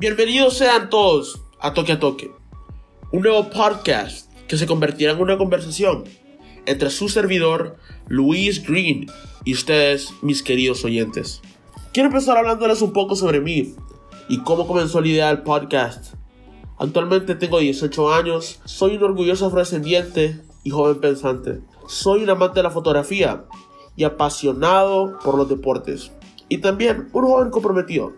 Bienvenidos sean todos a Toque a Toque, un nuevo podcast que se convertirá en una conversación entre su servidor Luis Green y ustedes, mis queridos oyentes. Quiero empezar hablándoles un poco sobre mí y cómo comenzó la idea del podcast. Actualmente tengo 18 años, soy un orgulloso afrodescendiente y joven pensante. Soy un amante de la fotografía y apasionado por los deportes. Y también un joven comprometido.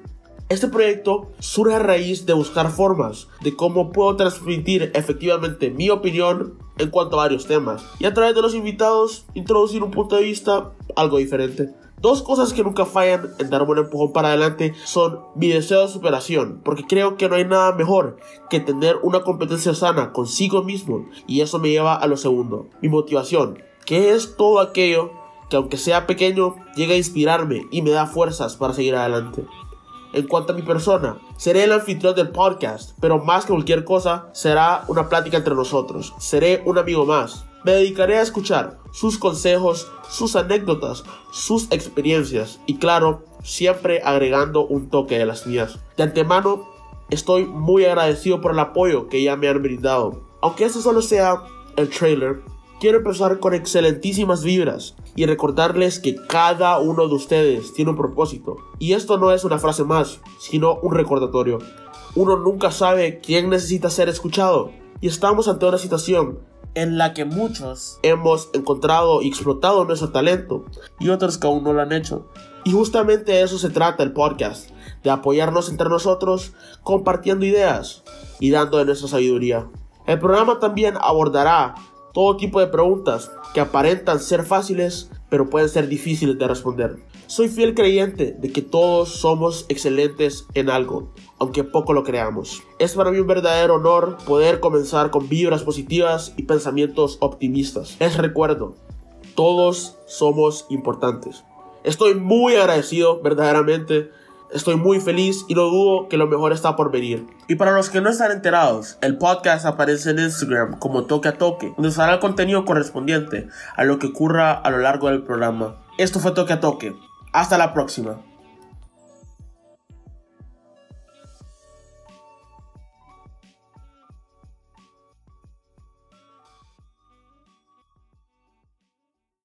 Este proyecto surge a raíz de buscar formas de cómo puedo transmitir efectivamente mi opinión en cuanto a varios temas y a través de los invitados introducir un punto de vista algo diferente. Dos cosas que nunca fallan en dar un empujón para adelante son mi deseo de superación, porque creo que no hay nada mejor que tener una competencia sana consigo mismo, y eso me lleva a lo segundo, mi motivación, que es todo aquello que aunque sea pequeño, llega a inspirarme y me da fuerzas para seguir adelante. En cuanto a mi persona, seré el anfitrión del podcast, pero más que cualquier cosa, será una plática entre nosotros. Seré un amigo más. Me dedicaré a escuchar sus consejos, sus anécdotas, sus experiencias y claro, siempre agregando un toque de las mías. De antemano, estoy muy agradecido por el apoyo que ya me han brindado. Aunque este solo sea el trailer, quiero empezar con excelentísimas vibras y recordarles que cada uno de ustedes tiene un propósito. Y esto no es una frase más, sino un recordatorio. Uno nunca sabe quién necesita ser escuchado. Y estamos ante una situación en la que muchos hemos encontrado y explotado nuestro talento y otros que aún no lo han hecho. Y justamente de eso se trata el podcast, de apoyarnos entre nosotros, compartiendo ideas y dando de nuestra sabiduría. El programa también abordará todo tipo de preguntas que aparentan ser fáciles, pero pueden ser difíciles de responder. Soy fiel creyente de que todos somos excelentes en algo, aunque poco lo creamos. Es para mí un verdadero honor poder comenzar con vibras positivas y pensamientos optimistas. Les recuerdo, todos somos importantes. Estoy muy agradecido verdaderamente Estoy muy feliz y no dudo que lo mejor está por venir. Y para los que no están enterados, el podcast aparece en Instagram como Toque a Toque, donde estará el contenido correspondiente a lo que ocurra a lo largo del programa. Esto fue Toque a Toque. Hasta la próxima.